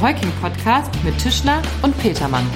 der Heuking Podcast mit Tischler und Petermann.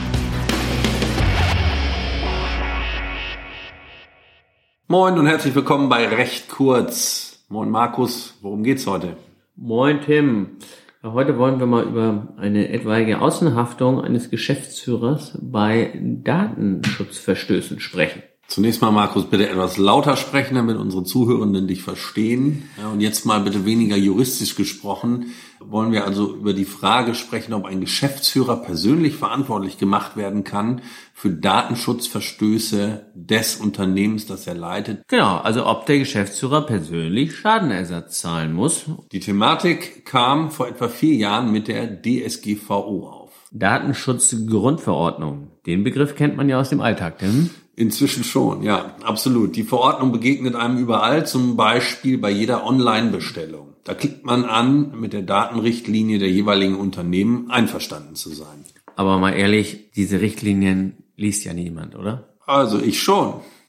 Moin und herzlich willkommen bei Recht kurz. Moin Markus, worum geht's heute? Moin Tim. Heute wollen wir mal über eine etwaige Außenhaftung eines Geschäftsführers bei Datenschutzverstößen sprechen. Zunächst mal, Markus, bitte etwas lauter sprechen, damit unsere Zuhörenden dich verstehen. Ja, und jetzt mal bitte weniger juristisch gesprochen. Wollen wir also über die Frage sprechen, ob ein Geschäftsführer persönlich verantwortlich gemacht werden kann für Datenschutzverstöße des Unternehmens, das er leitet. Genau, also ob der Geschäftsführer persönlich Schadenersatz zahlen muss. Die Thematik kam vor etwa vier Jahren mit der DSGVO auf. Datenschutzgrundverordnung. Den Begriff kennt man ja aus dem Alltag, Tim. Inzwischen schon, ja, absolut. Die Verordnung begegnet einem überall, zum Beispiel bei jeder Online-Bestellung. Da klickt man an, mit der Datenrichtlinie der jeweiligen Unternehmen einverstanden zu sein. Aber mal ehrlich, diese Richtlinien liest ja niemand, oder? Also ich schon.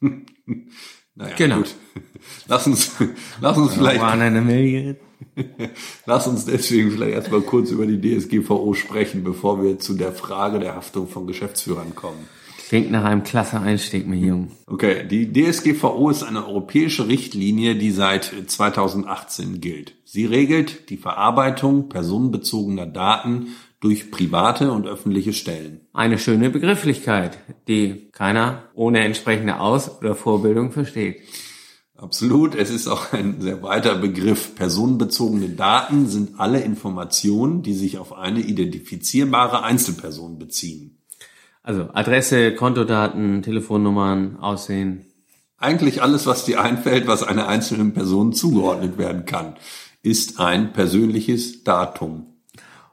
naja, genau. gut. Lass uns, lass uns vielleicht. Eine Lass uns deswegen vielleicht erstmal kurz über die DSGVO sprechen, bevor wir zu der Frage der Haftung von Geschäftsführern kommen. Klingt nach einem klasse Einstieg, mein Jung. Okay, die DSGVO ist eine europäische Richtlinie, die seit 2018 gilt. Sie regelt die Verarbeitung personenbezogener Daten durch private und öffentliche Stellen. Eine schöne Begrifflichkeit, die keiner ohne entsprechende Aus- oder Vorbildung versteht. Absolut. Es ist auch ein sehr weiter Begriff. Personenbezogene Daten sind alle Informationen, die sich auf eine identifizierbare Einzelperson beziehen. Also Adresse, Kontodaten, Telefonnummern, Aussehen. Eigentlich alles, was dir einfällt, was einer einzelnen Person zugeordnet werden kann, ist ein persönliches Datum.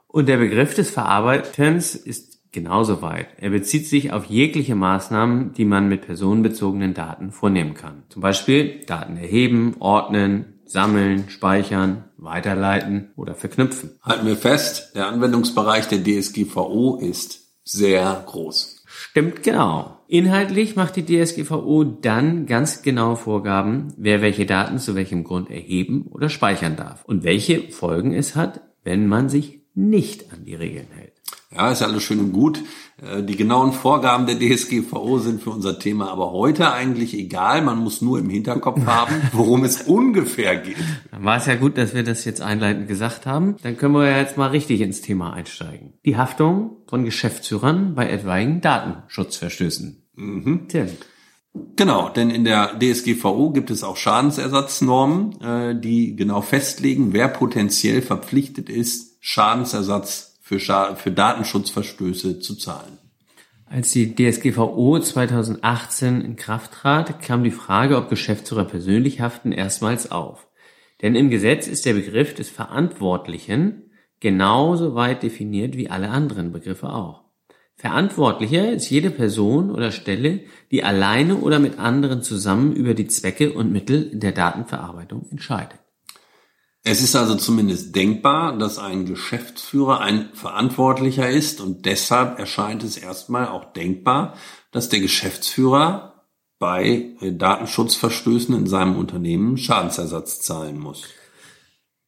Und der Begriff des Verarbeitens ist genauso weit. Er bezieht sich auf jegliche Maßnahmen, die man mit personenbezogenen Daten vornehmen kann. Zum Beispiel Daten erheben, ordnen, sammeln, speichern, weiterleiten oder verknüpfen. Halten wir fest, der Anwendungsbereich der DSGVO ist sehr groß. Stimmt genau. Inhaltlich macht die DSGVO dann ganz genaue Vorgaben, wer welche Daten zu welchem Grund erheben oder speichern darf und welche Folgen es hat, wenn man sich nicht an die Regeln hält. Ja, ist ja alles schön und gut. Äh, die genauen Vorgaben der DSGVO sind für unser Thema aber heute eigentlich egal. Man muss nur im Hinterkopf haben, worum es ungefähr geht. Dann war es ja gut, dass wir das jetzt einleitend gesagt haben. Dann können wir ja jetzt mal richtig ins Thema einsteigen. Die Haftung von Geschäftsführern bei etwaigen Datenschutzverstößen. Mhm. Tim. Genau, denn in der DSGVO gibt es auch Schadensersatznormen, äh, die genau festlegen, wer potenziell verpflichtet ist, Schadensersatz für, für Datenschutzverstöße zu zahlen. Als die DSGVO 2018 in Kraft trat, kam die Frage, ob Geschäftsführer persönlich haften, erstmals auf. Denn im Gesetz ist der Begriff des Verantwortlichen genauso weit definiert wie alle anderen Begriffe auch. Verantwortlicher ist jede Person oder Stelle, die alleine oder mit anderen zusammen über die Zwecke und Mittel der Datenverarbeitung entscheidet. Es ist also zumindest denkbar, dass ein Geschäftsführer ein Verantwortlicher ist und deshalb erscheint es erstmal auch denkbar, dass der Geschäftsführer bei Datenschutzverstößen in seinem Unternehmen Schadensersatz zahlen muss.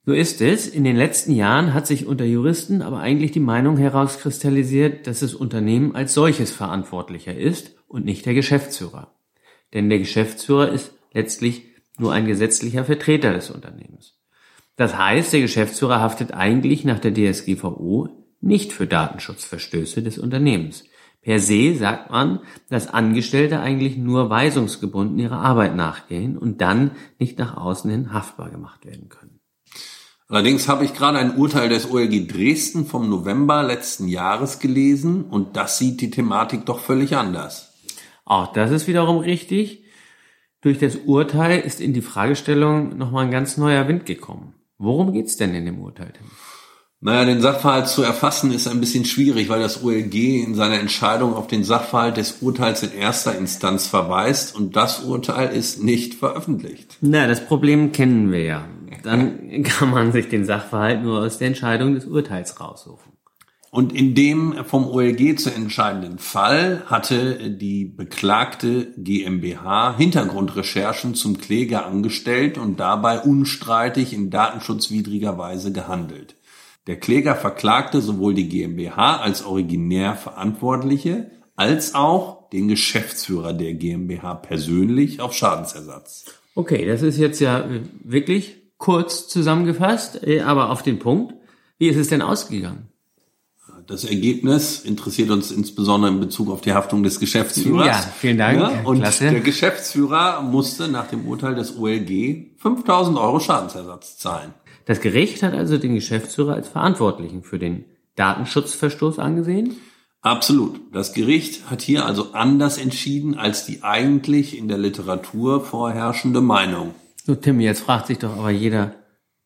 So ist es. In den letzten Jahren hat sich unter Juristen aber eigentlich die Meinung herauskristallisiert, dass das Unternehmen als solches verantwortlicher ist und nicht der Geschäftsführer. Denn der Geschäftsführer ist letztlich nur ein gesetzlicher Vertreter des Unternehmens. Das heißt, der Geschäftsführer haftet eigentlich nach der DSGVO nicht für Datenschutzverstöße des Unternehmens. Per se sagt man, dass Angestellte eigentlich nur weisungsgebunden ihrer Arbeit nachgehen und dann nicht nach außen hin haftbar gemacht werden können. Allerdings habe ich gerade ein Urteil des OLG Dresden vom November letzten Jahres gelesen und das sieht die Thematik doch völlig anders. Auch das ist wiederum richtig. Durch das Urteil ist in die Fragestellung nochmal ein ganz neuer Wind gekommen. Worum geht's denn in dem Urteil? Naja, den Sachverhalt zu erfassen ist ein bisschen schwierig, weil das OLG in seiner Entscheidung auf den Sachverhalt des Urteils in erster Instanz verweist und das Urteil ist nicht veröffentlicht. Na, das Problem kennen wir ja. Dann kann man sich den Sachverhalt nur aus der Entscheidung des Urteils raussuchen. Und in dem vom OLG zu entscheidenden Fall hatte die beklagte GmbH Hintergrundrecherchen zum Kläger angestellt und dabei unstreitig in datenschutzwidriger Weise gehandelt. Der Kläger verklagte sowohl die GmbH als originär Verantwortliche als auch den Geschäftsführer der GmbH persönlich auf Schadensersatz. Okay, das ist jetzt ja wirklich kurz zusammengefasst, äh, aber auf den Punkt. Wie ist es denn ausgegangen? Das Ergebnis interessiert uns insbesondere in Bezug auf die Haftung des Geschäftsführers. Ja, vielen Dank. Ja, und Klasse. der Geschäftsführer musste nach dem Urteil des OLG 5000 Euro Schadensersatz zahlen. Das Gericht hat also den Geschäftsführer als Verantwortlichen für den Datenschutzverstoß angesehen. Absolut. Das Gericht hat hier also anders entschieden als die eigentlich in der Literatur vorherrschende Meinung. So, Tim, jetzt fragt sich doch aber jeder,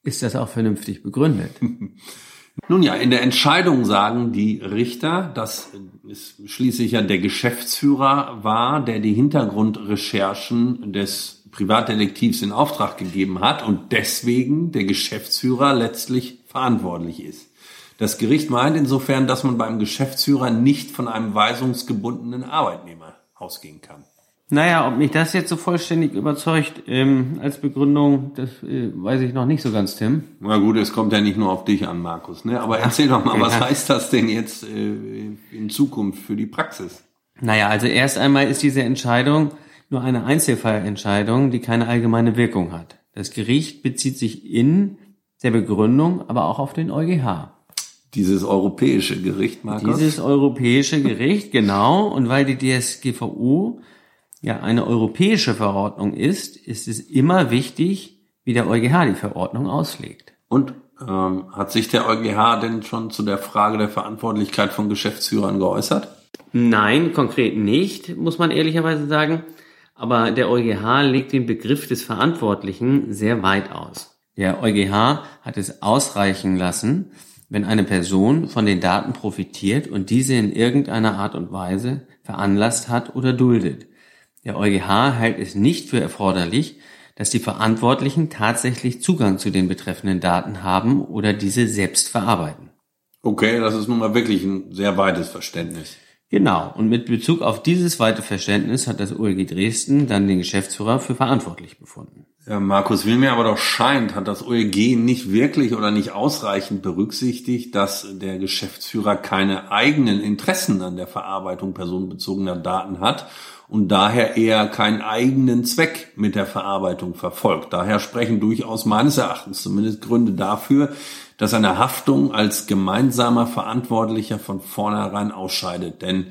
ist das auch vernünftig begründet? Nun ja, in der Entscheidung sagen die Richter, dass es schließlich ja der Geschäftsführer war, der die Hintergrundrecherchen des Privatdetektivs in Auftrag gegeben hat und deswegen der Geschäftsführer letztlich verantwortlich ist. Das Gericht meint insofern, dass man beim Geschäftsführer nicht von einem weisungsgebundenen Arbeitnehmer ausgehen kann. Naja, ob mich das jetzt so vollständig überzeugt ähm, als Begründung, das äh, weiß ich noch nicht so ganz, Tim. Na gut, es kommt ja nicht nur auf dich an, Markus. Ne? Aber erzähl doch mal, okay, was ja. heißt das denn jetzt äh, in Zukunft für die Praxis? Naja, also erst einmal ist diese Entscheidung nur eine Einzelfallentscheidung, die keine allgemeine Wirkung hat. Das Gericht bezieht sich in der Begründung aber auch auf den EuGH. Dieses europäische Gericht, Markus? Dieses europäische Gericht, genau. Und weil die DSGVO ja eine europäische Verordnung ist, ist es immer wichtig, wie der EuGH die Verordnung auslegt. Und ähm, hat sich der EuGH denn schon zu der Frage der Verantwortlichkeit von Geschäftsführern geäußert? Nein, konkret nicht, muss man ehrlicherweise sagen. Aber der EuGH legt den Begriff des Verantwortlichen sehr weit aus. Der EuGH hat es ausreichen lassen, wenn eine Person von den Daten profitiert und diese in irgendeiner Art und Weise veranlasst hat oder duldet. Der EuGH hält es nicht für erforderlich, dass die Verantwortlichen tatsächlich Zugang zu den betreffenden Daten haben oder diese selbst verarbeiten. Okay, das ist nun mal wirklich ein sehr weites Verständnis. Genau, und mit Bezug auf dieses weite Verständnis hat das OLG Dresden dann den Geschäftsführer für verantwortlich befunden. Ja, Markus, wie mir aber doch scheint, hat das OLG nicht wirklich oder nicht ausreichend berücksichtigt, dass der Geschäftsführer keine eigenen Interessen an der Verarbeitung personenbezogener Daten hat und daher eher keinen eigenen Zweck mit der Verarbeitung verfolgt. Daher sprechen durchaus meines Erachtens zumindest Gründe dafür, dass eine Haftung als gemeinsamer Verantwortlicher von vornherein ausscheidet. Denn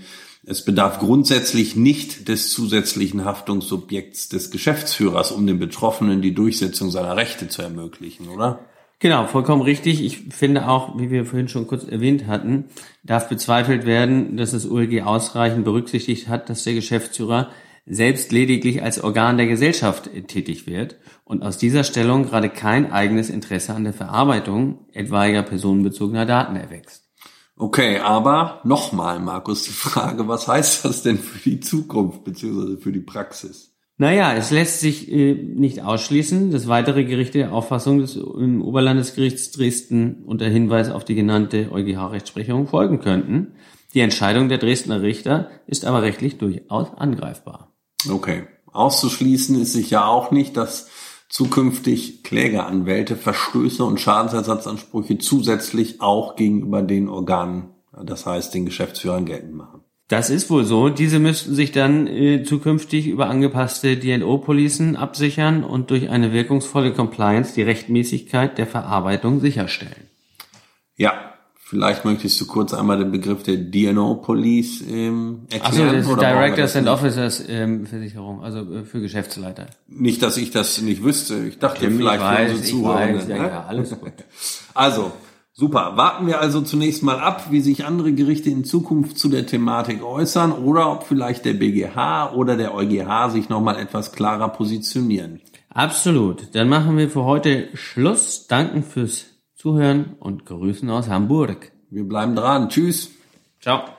es bedarf grundsätzlich nicht des zusätzlichen Haftungssubjekts des Geschäftsführers, um den Betroffenen die Durchsetzung seiner Rechte zu ermöglichen, oder? Genau, vollkommen richtig. Ich finde auch, wie wir vorhin schon kurz erwähnt hatten, darf bezweifelt werden, dass das OLG ausreichend berücksichtigt hat, dass der Geschäftsführer selbst lediglich als Organ der Gesellschaft tätig wird und aus dieser Stellung gerade kein eigenes Interesse an der Verarbeitung etwaiger personenbezogener Daten erwächst. Okay, aber nochmal, Markus, die Frage, was heißt das denn für die Zukunft beziehungsweise für die Praxis? Naja, es lässt sich äh, nicht ausschließen, dass weitere Gerichte der Auffassung des im Oberlandesgerichts Dresden unter Hinweis auf die genannte EuGH-Rechtsprechung folgen könnten. Die Entscheidung der Dresdner Richter ist aber rechtlich durchaus angreifbar. Okay. Auszuschließen ist sich ja auch nicht, dass zukünftig Klägeranwälte Verstöße und Schadensersatzansprüche zusätzlich auch gegenüber den Organen, das heißt den Geschäftsführern geltend machen. Das ist wohl so. Diese müssten sich dann äh, zukünftig über angepasste DNO-Policen absichern und durch eine wirkungsvolle Compliance die Rechtmäßigkeit der Verarbeitung sicherstellen. Ja, vielleicht möchtest du kurz einmal den Begriff der DNO-Police ähm, erklären. das brauchen wir Directors das and? Officers ähm, Versicherung, also äh, für Geschäftsleiter. Nicht, dass ich das nicht wüsste. Ich dachte Tim, vielleicht ich weiß, für unsere weiß, ja, ne? ja, alles gut. Also, super. Warten wir also zunächst mal ab, wie sich andere Gerichte in Zukunft zu der Thematik äußern oder ob vielleicht der BGH oder der EuGH sich nochmal etwas klarer positionieren. Absolut. Dann machen wir für heute Schluss. Danken fürs Zuhören und Grüßen aus Hamburg. Wir bleiben dran. Tschüss. Ciao.